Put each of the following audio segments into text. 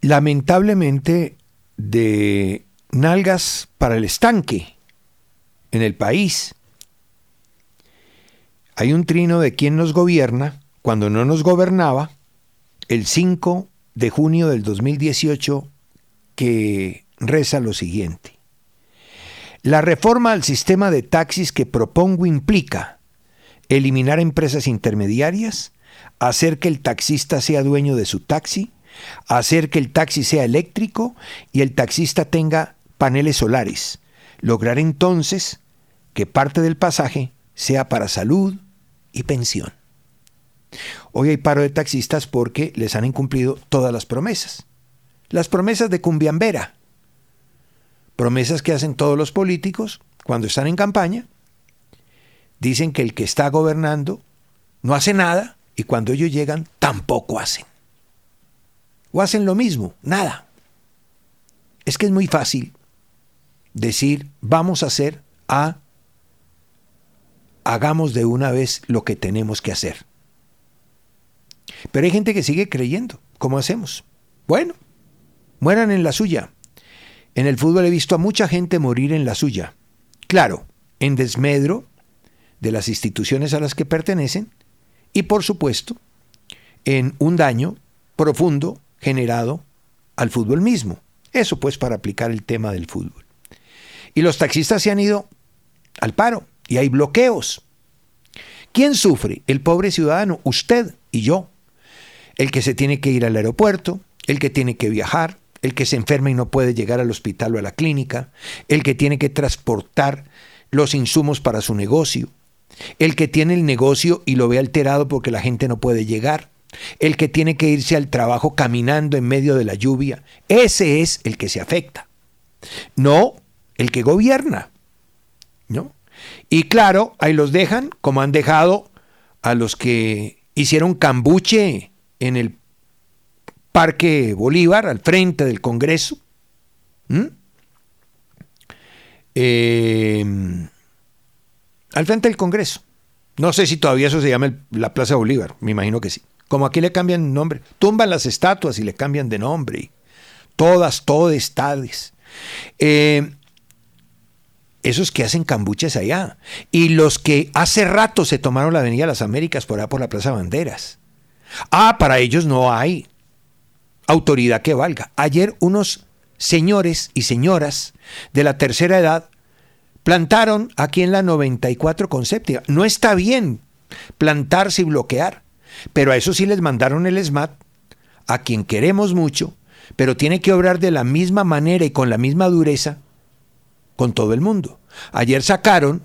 Lamentablemente de nalgas para el estanque en el país. Hay un trino de quien nos gobierna cuando no nos gobernaba el 5 de junio del 2018 que reza lo siguiente. La reforma al sistema de taxis que propongo implica eliminar empresas intermediarias, hacer que el taxista sea dueño de su taxi, hacer que el taxi sea eléctrico y el taxista tenga paneles solares. Lograr entonces que parte del pasaje sea para salud y pensión. Hoy hay paro de taxistas porque les han incumplido todas las promesas. Las promesas de Cumbiambera. Promesas que hacen todos los políticos cuando están en campaña. Dicen que el que está gobernando no hace nada y cuando ellos llegan tampoco hacen. O hacen lo mismo, nada. Es que es muy fácil decir, vamos a hacer A, hagamos de una vez lo que tenemos que hacer. Pero hay gente que sigue creyendo. ¿Cómo hacemos? Bueno, mueran en la suya. En el fútbol he visto a mucha gente morir en la suya. Claro, en desmedro de las instituciones a las que pertenecen y por supuesto en un daño profundo generado al fútbol mismo. Eso pues para aplicar el tema del fútbol. Y los taxistas se han ido al paro y hay bloqueos. ¿Quién sufre? El pobre ciudadano, usted y yo. El que se tiene que ir al aeropuerto, el que tiene que viajar, el que se enferma y no puede llegar al hospital o a la clínica, el que tiene que transportar los insumos para su negocio, el que tiene el negocio y lo ve alterado porque la gente no puede llegar, el que tiene que irse al trabajo caminando en medio de la lluvia, ese es el que se afecta. No el que gobierna. ¿No? Y claro, ahí los dejan, como han dejado a los que hicieron cambuche en el Parque Bolívar, al frente del Congreso. Eh, al frente del Congreso. No sé si todavía eso se llama la Plaza Bolívar, me imagino que sí. Como aquí le cambian nombre. Tumban las estatuas y le cambian de nombre. Todas, todas, tales. Eh, esos que hacen cambuches allá. Y los que hace rato se tomaron la Avenida de las Américas por allá por la Plaza Banderas. Ah, para ellos no hay autoridad que valga. Ayer unos señores y señoras de la tercera edad plantaron aquí en la 94 con séptima. No está bien plantarse y bloquear. Pero a eso sí les mandaron el SMAT, a quien queremos mucho, pero tiene que obrar de la misma manera y con la misma dureza con todo el mundo. Ayer sacaron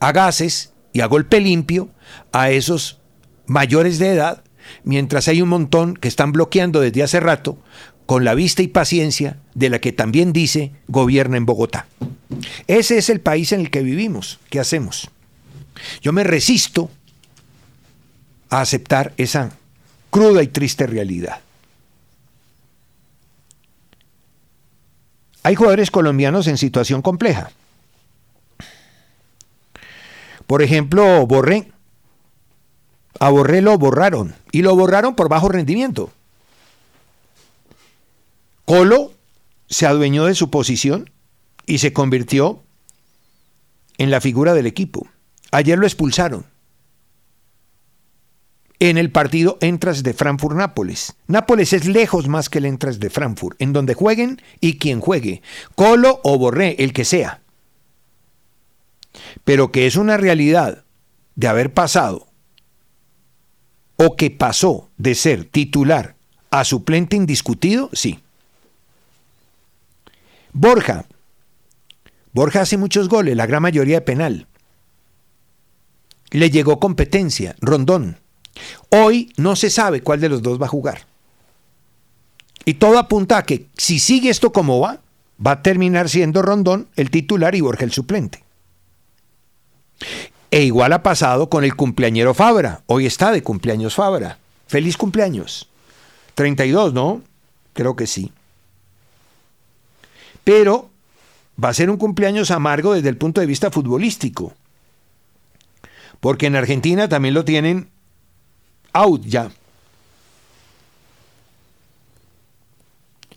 a gases y a golpe limpio a esos mayores de edad, mientras hay un montón que están bloqueando desde hace rato con la vista y paciencia de la que también dice gobierna en Bogotá. Ese es el país en el que vivimos. ¿Qué hacemos? Yo me resisto a aceptar esa cruda y triste realidad. Hay jugadores colombianos en situación compleja. Por ejemplo, Borré. A Borré lo borraron y lo borraron por bajo rendimiento. Colo se adueñó de su posición y se convirtió en la figura del equipo. Ayer lo expulsaron en el partido Entras de Frankfurt-Nápoles. Nápoles es lejos más que el Entras de Frankfurt, en donde jueguen y quien juegue, Colo o Borré, el que sea. Pero que es una realidad de haber pasado o que pasó de ser titular a suplente indiscutido, sí. Borja. Borja hace muchos goles, la gran mayoría de penal. Le llegó competencia, Rondón. Hoy no se sabe cuál de los dos va a jugar. Y todo apunta a que si sigue esto como va, va a terminar siendo Rondón el titular y Borja el suplente. E igual ha pasado con el cumpleañero Fabra. Hoy está de cumpleaños Fabra. Feliz cumpleaños. 32, ¿no? Creo que sí. Pero va a ser un cumpleaños amargo desde el punto de vista futbolístico. Porque en Argentina también lo tienen out ya.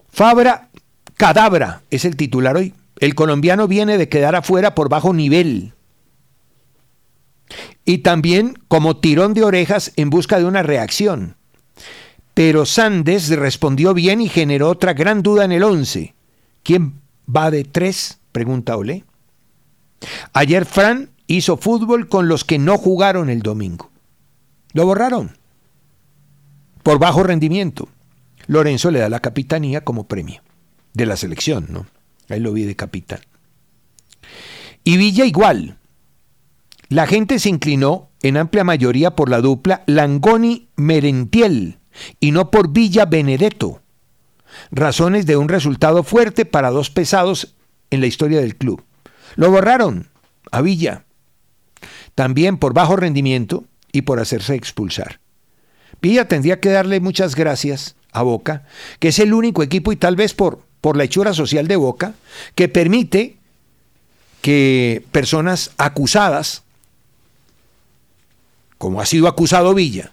Fabra Cadabra es el titular hoy. El colombiano viene de quedar afuera por bajo nivel. Y también como tirón de orejas en busca de una reacción. Pero Sandes respondió bien y generó otra gran duda en el 11. ¿Quién va de tres? Pregunta Olé. Ayer Fran hizo fútbol con los que no jugaron el domingo. Lo borraron por bajo rendimiento. Lorenzo le da la capitanía como premio de la selección, ¿no? Ahí lo vi de capitán. Y Villa igual. La gente se inclinó en amplia mayoría por la dupla Langoni-Merentiel y no por Villa Benedetto. Razones de un resultado fuerte para dos pesados en la historia del club. Lo borraron a Villa. También por bajo rendimiento y por hacerse expulsar. Villa tendría que darle muchas gracias a Boca, que es el único equipo y tal vez por, por la hechura social de Boca, que permite que personas acusadas, como ha sido acusado Villa,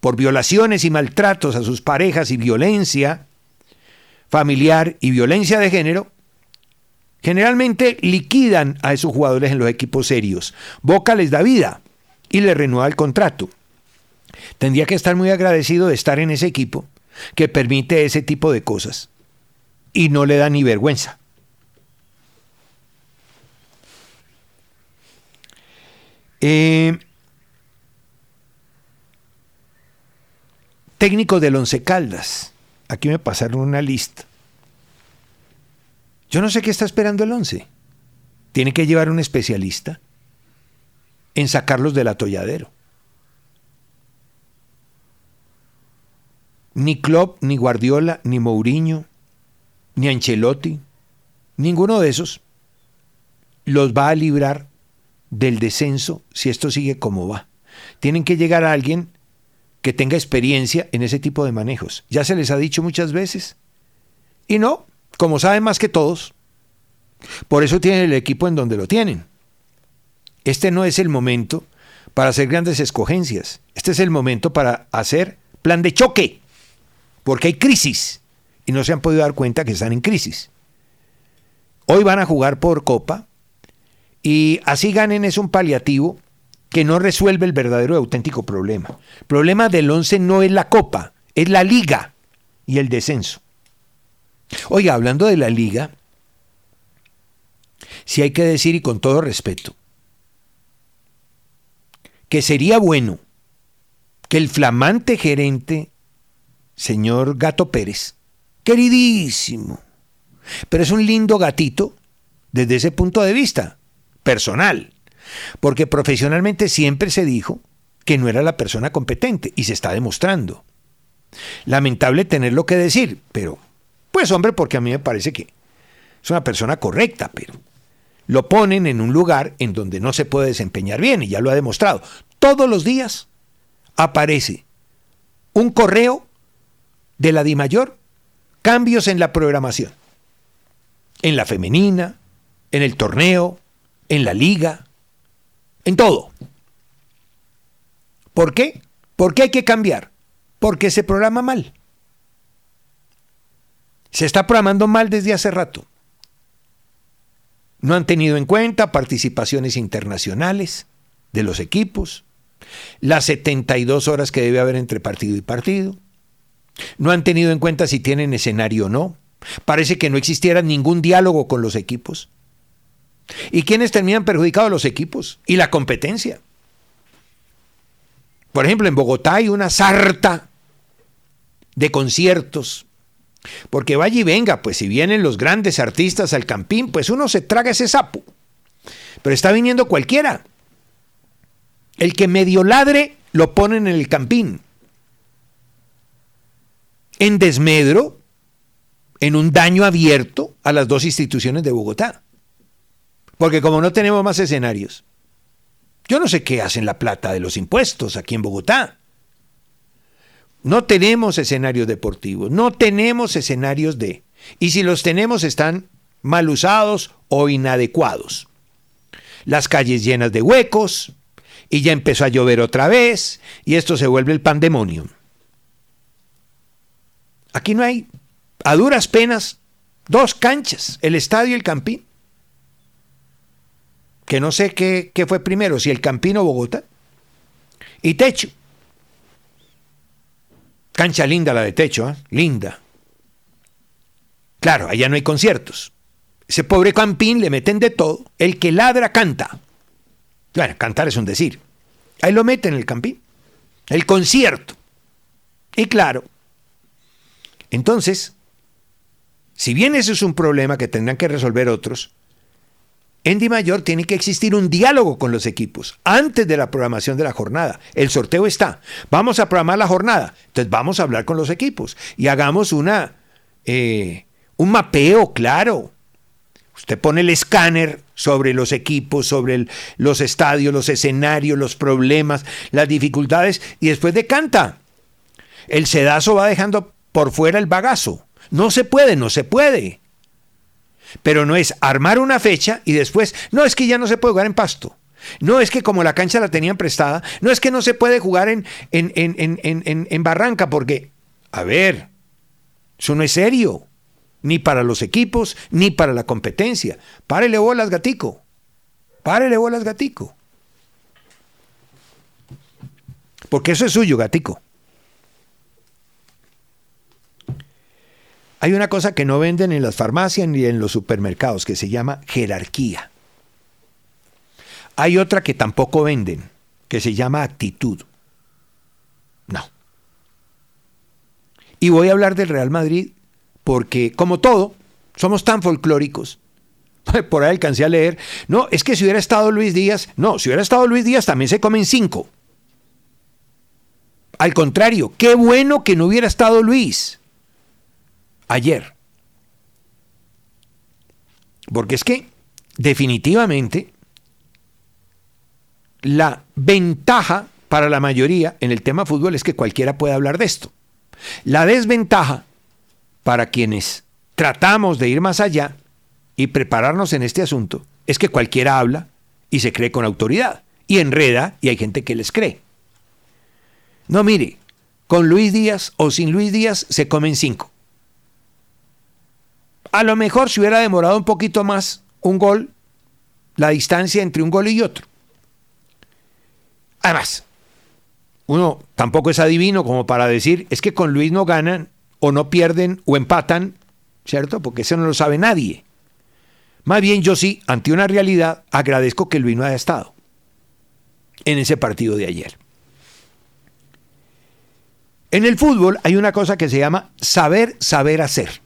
por violaciones y maltratos a sus parejas y violencia familiar y violencia de género, generalmente liquidan a esos jugadores en los equipos serios. Boca les da vida y les renueva el contrato. Tendría que estar muy agradecido de estar en ese equipo que permite ese tipo de cosas y no le da ni vergüenza. Eh, técnico del Once Caldas. Aquí me pasaron una lista. Yo no sé qué está esperando el Once. Tiene que llevar un especialista en sacarlos del atolladero. Ni Klopp, ni Guardiola, ni Mourinho, ni Ancelotti, ninguno de esos los va a librar del descenso si esto sigue como va. Tienen que llegar a alguien que tenga experiencia en ese tipo de manejos. Ya se les ha dicho muchas veces. Y no, como saben más que todos, por eso tienen el equipo en donde lo tienen. Este no es el momento para hacer grandes escogencias. Este es el momento para hacer plan de choque porque hay crisis y no se han podido dar cuenta que están en crisis. Hoy van a jugar por Copa y así ganen es un paliativo que no resuelve el verdadero y auténtico problema. El problema del 11 no es la Copa, es la Liga y el descenso. Oiga, hablando de la Liga, si hay que decir y con todo respeto, que sería bueno que el flamante gerente señor Gato Pérez, queridísimo, pero es un lindo gatito desde ese punto de vista, personal, porque profesionalmente siempre se dijo que no era la persona competente y se está demostrando. Lamentable tenerlo que decir, pero pues hombre, porque a mí me parece que es una persona correcta, pero lo ponen en un lugar en donde no se puede desempeñar bien y ya lo ha demostrado. Todos los días aparece un correo de la DIMAYOR, cambios en la programación. En la femenina, en el torneo, en la liga, en todo. ¿Por qué? ¿Por qué hay que cambiar? Porque se programa mal. Se está programando mal desde hace rato. No han tenido en cuenta participaciones internacionales de los equipos, las 72 horas que debe haber entre partido y partido. No han tenido en cuenta si tienen escenario o no. Parece que no existiera ningún diálogo con los equipos. ¿Y quiénes terminan perjudicados los equipos? Y la competencia. Por ejemplo, en Bogotá hay una sarta de conciertos. Porque vaya y venga, pues si vienen los grandes artistas al campín, pues uno se traga ese sapo. Pero está viniendo cualquiera. El que medio ladre lo ponen en el campín. En desmedro, en un daño abierto a las dos instituciones de Bogotá. Porque como no tenemos más escenarios, yo no sé qué hacen la plata de los impuestos aquí en Bogotá. No tenemos escenarios deportivos, no tenemos escenarios de... Y si los tenemos están mal usados o inadecuados. Las calles llenas de huecos, y ya empezó a llover otra vez, y esto se vuelve el pandemonium. Aquí no hay, a duras penas, dos canchas, el estadio y el campín. Que no sé qué, fue primero, si el campín o Bogotá. Y techo. Cancha linda la de techo, ¿eh? linda. Claro, allá no hay conciertos. Ese pobre campín le meten de todo. El que ladra canta. Bueno, cantar es un decir. Ahí lo meten en el campín. El concierto. Y claro. Entonces, si bien ese es un problema que tendrán que resolver otros, en Mayor tiene que existir un diálogo con los equipos antes de la programación de la jornada. El sorteo está. Vamos a programar la jornada. Entonces vamos a hablar con los equipos y hagamos una, eh, un mapeo claro. Usted pone el escáner sobre los equipos, sobre los estadios, los escenarios, los problemas, las dificultades y después decanta. El sedazo va dejando por fuera el bagazo. No se puede, no se puede. Pero no es armar una fecha y después, no es que ya no se puede jugar en pasto. No es que como la cancha la tenían prestada, no es que no se puede jugar en, en, en, en Barranca, porque, a ver, eso no es serio, ni para los equipos, ni para la competencia. Párele bolas, gatico. Párele bolas, gatico. Porque eso es suyo, gatico. Hay una cosa que no venden en las farmacias ni en los supermercados que se llama jerarquía. Hay otra que tampoco venden, que se llama actitud. No. Y voy a hablar del Real Madrid porque, como todo, somos tan folclóricos. Por ahí alcancé a leer, no, es que si hubiera estado Luis Díaz, no, si hubiera estado Luis Díaz también se comen cinco. Al contrario, qué bueno que no hubiera estado Luis ayer. Porque es que definitivamente la ventaja para la mayoría en el tema fútbol es que cualquiera puede hablar de esto. La desventaja para quienes tratamos de ir más allá y prepararnos en este asunto es que cualquiera habla y se cree con autoridad y enreda y hay gente que les cree. No, mire, con Luis Díaz o sin Luis Díaz se comen cinco. A lo mejor si hubiera demorado un poquito más un gol, la distancia entre un gol y otro. Además, uno tampoco es adivino como para decir, es que con Luis no ganan o no pierden o empatan, ¿cierto? Porque eso no lo sabe nadie. Más bien yo sí, ante una realidad, agradezco que Luis no haya estado en ese partido de ayer. En el fútbol hay una cosa que se llama saber, saber hacer.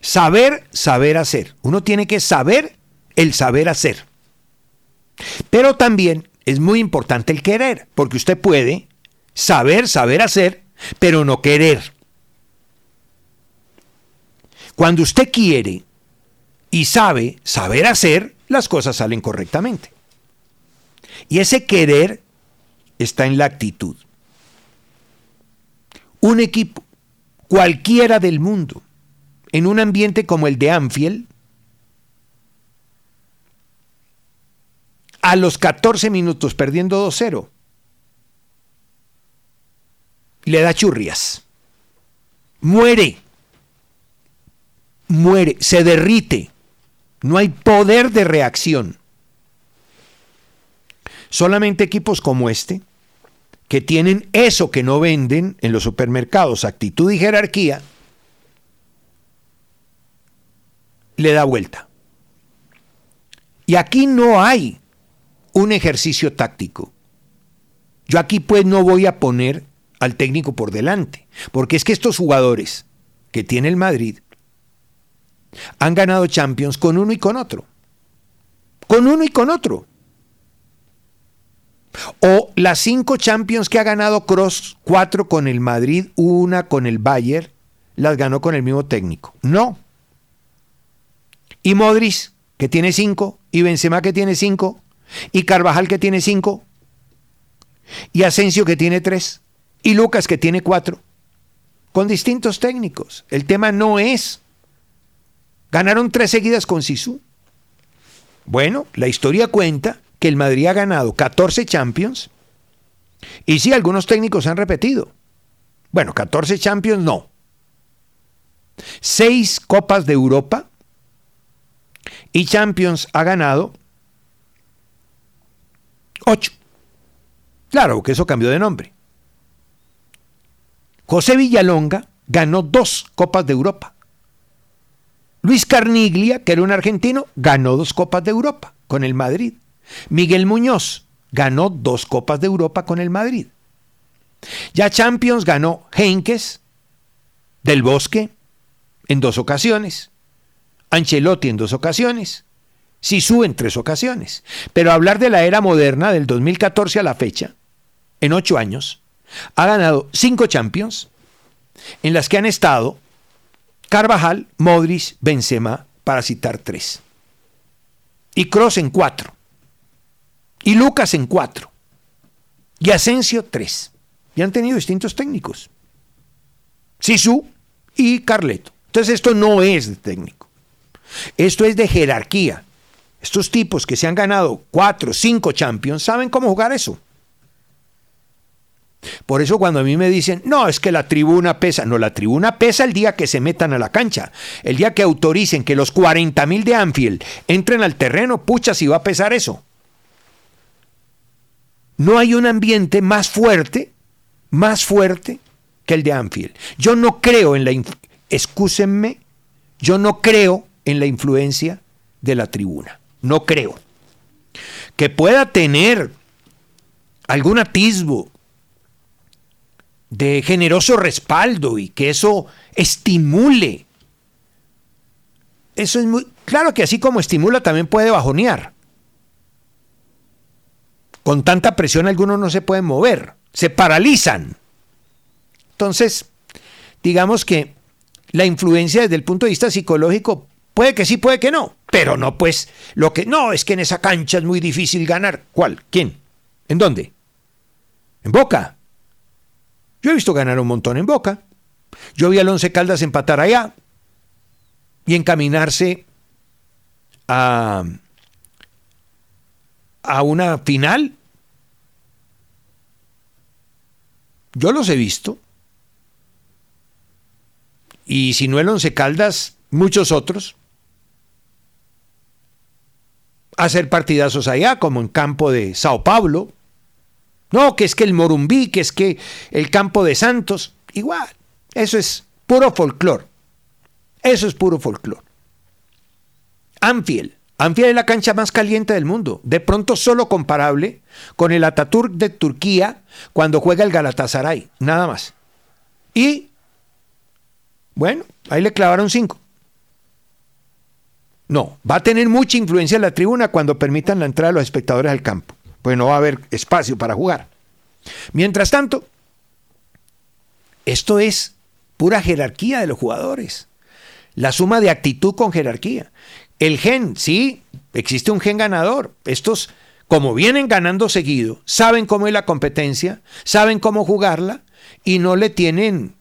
Saber, saber hacer. Uno tiene que saber el saber hacer. Pero también es muy importante el querer, porque usted puede saber, saber hacer, pero no querer. Cuando usted quiere y sabe saber hacer, las cosas salen correctamente. Y ese querer está en la actitud. Un equipo, cualquiera del mundo, en un ambiente como el de Anfield, a los 14 minutos perdiendo 2-0, le da churrias, muere, muere, se derrite. No hay poder de reacción. Solamente equipos como este, que tienen eso que no venden en los supermercados, actitud y jerarquía, le da vuelta. Y aquí no hay un ejercicio táctico. Yo aquí pues no voy a poner al técnico por delante, porque es que estos jugadores que tiene el Madrid han ganado Champions con uno y con otro. Con uno y con otro. O las cinco Champions que ha ganado Cross, cuatro con el Madrid, una con el Bayern, las ganó con el mismo técnico. No. Y Modric, que tiene cinco, y Benzema, que tiene cinco, y Carvajal, que tiene cinco, y Asensio, que tiene tres, y Lucas, que tiene cuatro, con distintos técnicos. El tema no es. Ganaron tres seguidas con Sisu. Bueno, la historia cuenta que el Madrid ha ganado 14 Champions. Y sí, algunos técnicos han repetido. Bueno, 14 Champions no. Seis Copas de Europa. Y Champions ha ganado 8. Claro que eso cambió de nombre. José Villalonga ganó dos Copas de Europa. Luis Carniglia, que era un argentino, ganó dos Copas de Europa con el Madrid. Miguel Muñoz ganó dos Copas de Europa con el Madrid. Ya Champions ganó Henkes del Bosque en dos ocasiones, Ancelotti en dos ocasiones, Sisu en tres ocasiones. Pero hablar de la era moderna del 2014 a la fecha, en ocho años, ha ganado cinco Champions, en las que han estado Carvajal, Modric, Benzema, para citar tres. Y Cross en cuatro. Y Lucas en cuatro. Y Asensio tres. Y han tenido distintos técnicos. Sisu y Carleto. Entonces esto no es de técnico. Esto es de jerarquía. Estos tipos que se han ganado cuatro, cinco champions, saben cómo jugar eso. Por eso cuando a mí me dicen, no, es que la tribuna pesa, no, la tribuna pesa el día que se metan a la cancha, el día que autoricen que los 40 mil de Anfield entren al terreno, pucha, si va a pesar eso. No hay un ambiente más fuerte, más fuerte que el de Anfield. Yo no creo en la, excúsenme, yo no creo en la influencia de la tribuna, no creo. Que pueda tener algún atisbo de generoso respaldo y que eso estimule. Eso es muy claro que así como estimula también puede bajonear. Con tanta presión algunos no se pueden mover, se paralizan. Entonces, digamos que la influencia desde el punto de vista psicológico puede que sí, puede que no, pero no pues lo que no es que en esa cancha es muy difícil ganar. ¿Cuál? ¿Quién? ¿En dónde? En Boca. Yo he visto ganar un montón en Boca. Yo vi al Once Caldas empatar allá y encaminarse a, a una final. Yo los he visto. Y si no el Once Caldas, muchos otros. Hacer partidazos allá, como en campo de Sao Paulo, no, que es que el Morumbí, que es que el campo de Santos, igual. Eso es puro folclore. Eso es puro folclore. Anfield. Anfield es la cancha más caliente del mundo. De pronto solo comparable con el Ataturk de Turquía cuando juega el Galatasaray. Nada más. Y, bueno, ahí le clavaron cinco. No, va a tener mucha influencia en la tribuna cuando permitan la entrada de los espectadores al campo pues no va a haber espacio para jugar. Mientras tanto, esto es pura jerarquía de los jugadores. La suma de actitud con jerarquía. El gen, sí, existe un gen ganador. Estos, como vienen ganando seguido, saben cómo es la competencia, saben cómo jugarla y no le tienen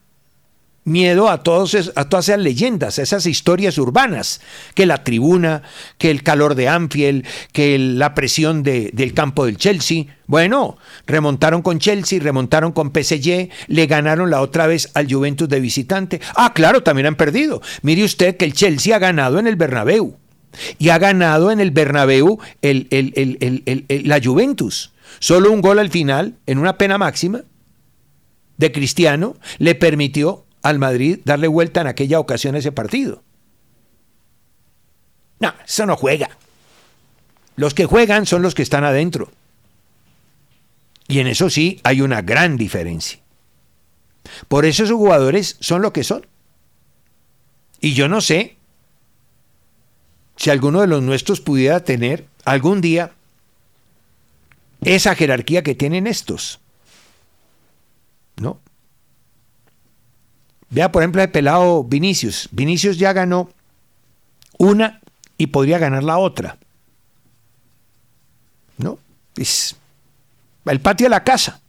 miedo a, todos, a todas esas leyendas, a esas historias urbanas, que la tribuna, que el calor de Anfield, que la presión de, del campo del Chelsea. Bueno, remontaron con Chelsea, remontaron con PSG, le ganaron la otra vez al Juventus de visitante. Ah, claro, también han perdido. Mire usted que el Chelsea ha ganado en el Bernabéu y ha ganado en el Bernabéu el, la Juventus. Solo un gol al final, en una pena máxima de Cristiano, le permitió al Madrid darle vuelta en aquella ocasión a ese partido. No, eso no juega. Los que juegan son los que están adentro. Y en eso sí hay una gran diferencia. Por eso esos jugadores son lo que son. Y yo no sé si alguno de los nuestros pudiera tener algún día esa jerarquía que tienen estos. Vea, por ejemplo, el pelado Vinicius. Vinicius ya ganó una y podría ganar la otra. ¿No? Es el patio de la casa.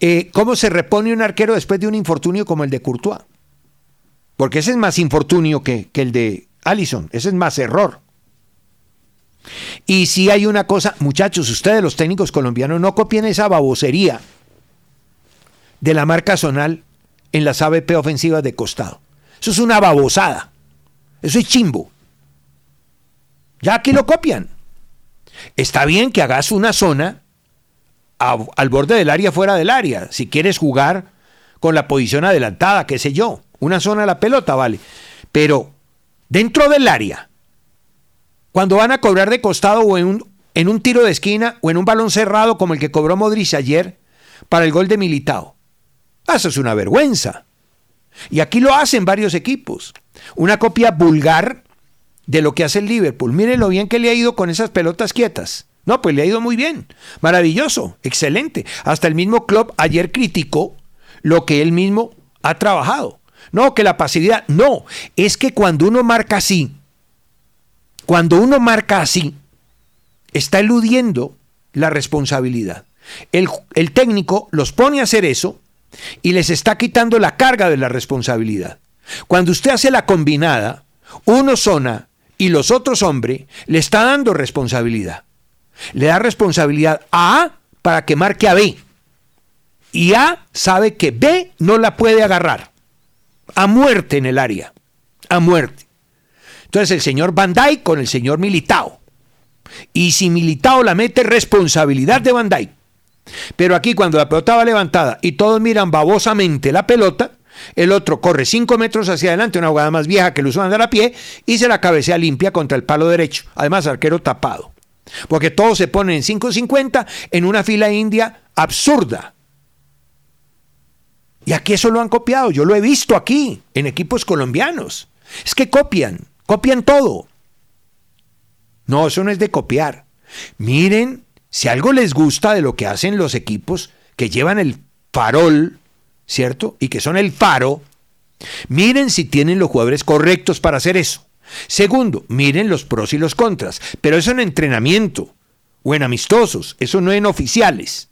Eh, ¿Cómo se repone un arquero después de un infortunio como el de Courtois? Porque ese es más infortunio que, que el de Allison, ese es más error. Y si hay una cosa, muchachos, ustedes los técnicos colombianos no copien esa babosería de la marca zonal en las ABP ofensivas de costado. Eso es una babosada. Eso es chimbo. Ya aquí lo copian. Está bien que hagas una zona al borde del área fuera del área. Si quieres jugar con la posición adelantada, qué sé yo. Una zona a la pelota, vale. Pero dentro del área, cuando van a cobrar de costado o en un, en un tiro de esquina o en un balón cerrado como el que cobró Modric ayer para el gol de Militao. Eso es una vergüenza. Y aquí lo hacen varios equipos. Una copia vulgar de lo que hace el Liverpool. Miren lo bien que le ha ido con esas pelotas quietas. No, pues le ha ido muy bien. Maravilloso, excelente. Hasta el mismo club ayer criticó lo que él mismo ha trabajado. No, que la pasividad. No, es que cuando uno marca así, cuando uno marca así, está eludiendo la responsabilidad. El, el técnico los pone a hacer eso y les está quitando la carga de la responsabilidad. Cuando usted hace la combinada, uno zona y los otros hombre, le está dando responsabilidad. Le da responsabilidad a A para que marque a B. Y A sabe que B no la puede agarrar. A muerte en el área. A muerte. Entonces el señor Bandai con el señor Militao. Y si Militao la mete, responsabilidad de Bandai. Pero aquí cuando la pelota va levantada y todos miran babosamente la pelota, el otro corre 5 metros hacia adelante, una jugada más vieja que lo uso andar a pie, y se la cabecea limpia contra el palo derecho. Además, arquero tapado. Porque todos se ponen en 5.50 en una fila india absurda. Y aquí eso lo han copiado. Yo lo he visto aquí, en equipos colombianos. Es que copian, copian todo. No, eso no es de copiar. Miren si algo les gusta de lo que hacen los equipos que llevan el farol, ¿cierto? Y que son el faro, miren si tienen los jugadores correctos para hacer eso. Segundo, miren los pros y los contras, pero eso en entrenamiento o en amistosos, eso no en oficiales.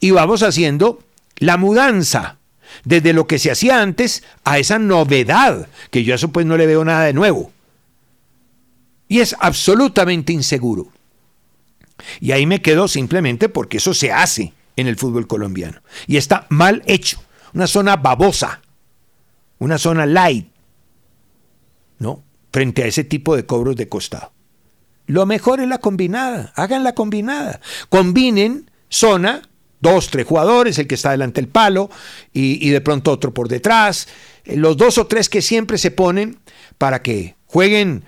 Y vamos haciendo la mudanza desde lo que se hacía antes a esa novedad, que yo a eso pues no le veo nada de nuevo. Y es absolutamente inseguro. Y ahí me quedo simplemente porque eso se hace en el fútbol colombiano. Y está mal hecho. Una zona babosa. Una zona light. ¿No? Frente a ese tipo de cobros de costado. Lo mejor es la combinada. Hagan la combinada. Combinen zona, dos, tres jugadores, el que está delante del palo y, de pronto otro por detrás. Los dos o tres que siempre se ponen para que jueguen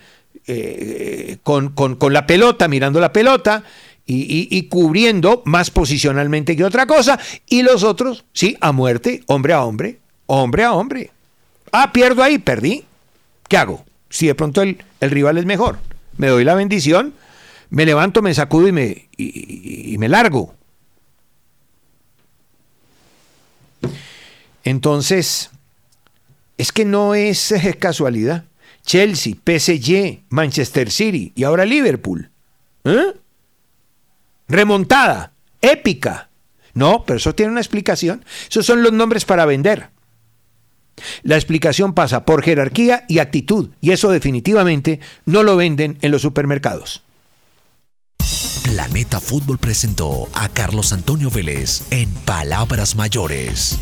eh, con, la pelota, mirando la pelota y, cubriendo más posicionalmente que otra cosa. Y los otros, sí, a muerte, hombre a hombre, hombre a hombre. Ah, pierdo ahí, perdí. ¿Qué hago? Si de pronto el, rival es mejor, me doy la bendición, me levanto, me sacudo y me, y me largo. Entonces, es que no es casualidad. Chelsea, PSG, Manchester City y ahora Liverpool. ¿Eh? Remontada, épica. No, pero eso tiene una explicación. Esos son los nombres para vender. La explicación pasa por jerarquía y actitud, y eso definitivamente no lo venden en los supermercados. Planeta Fútbol presentó a Carlos Antonio Vélez en Palabras Mayores.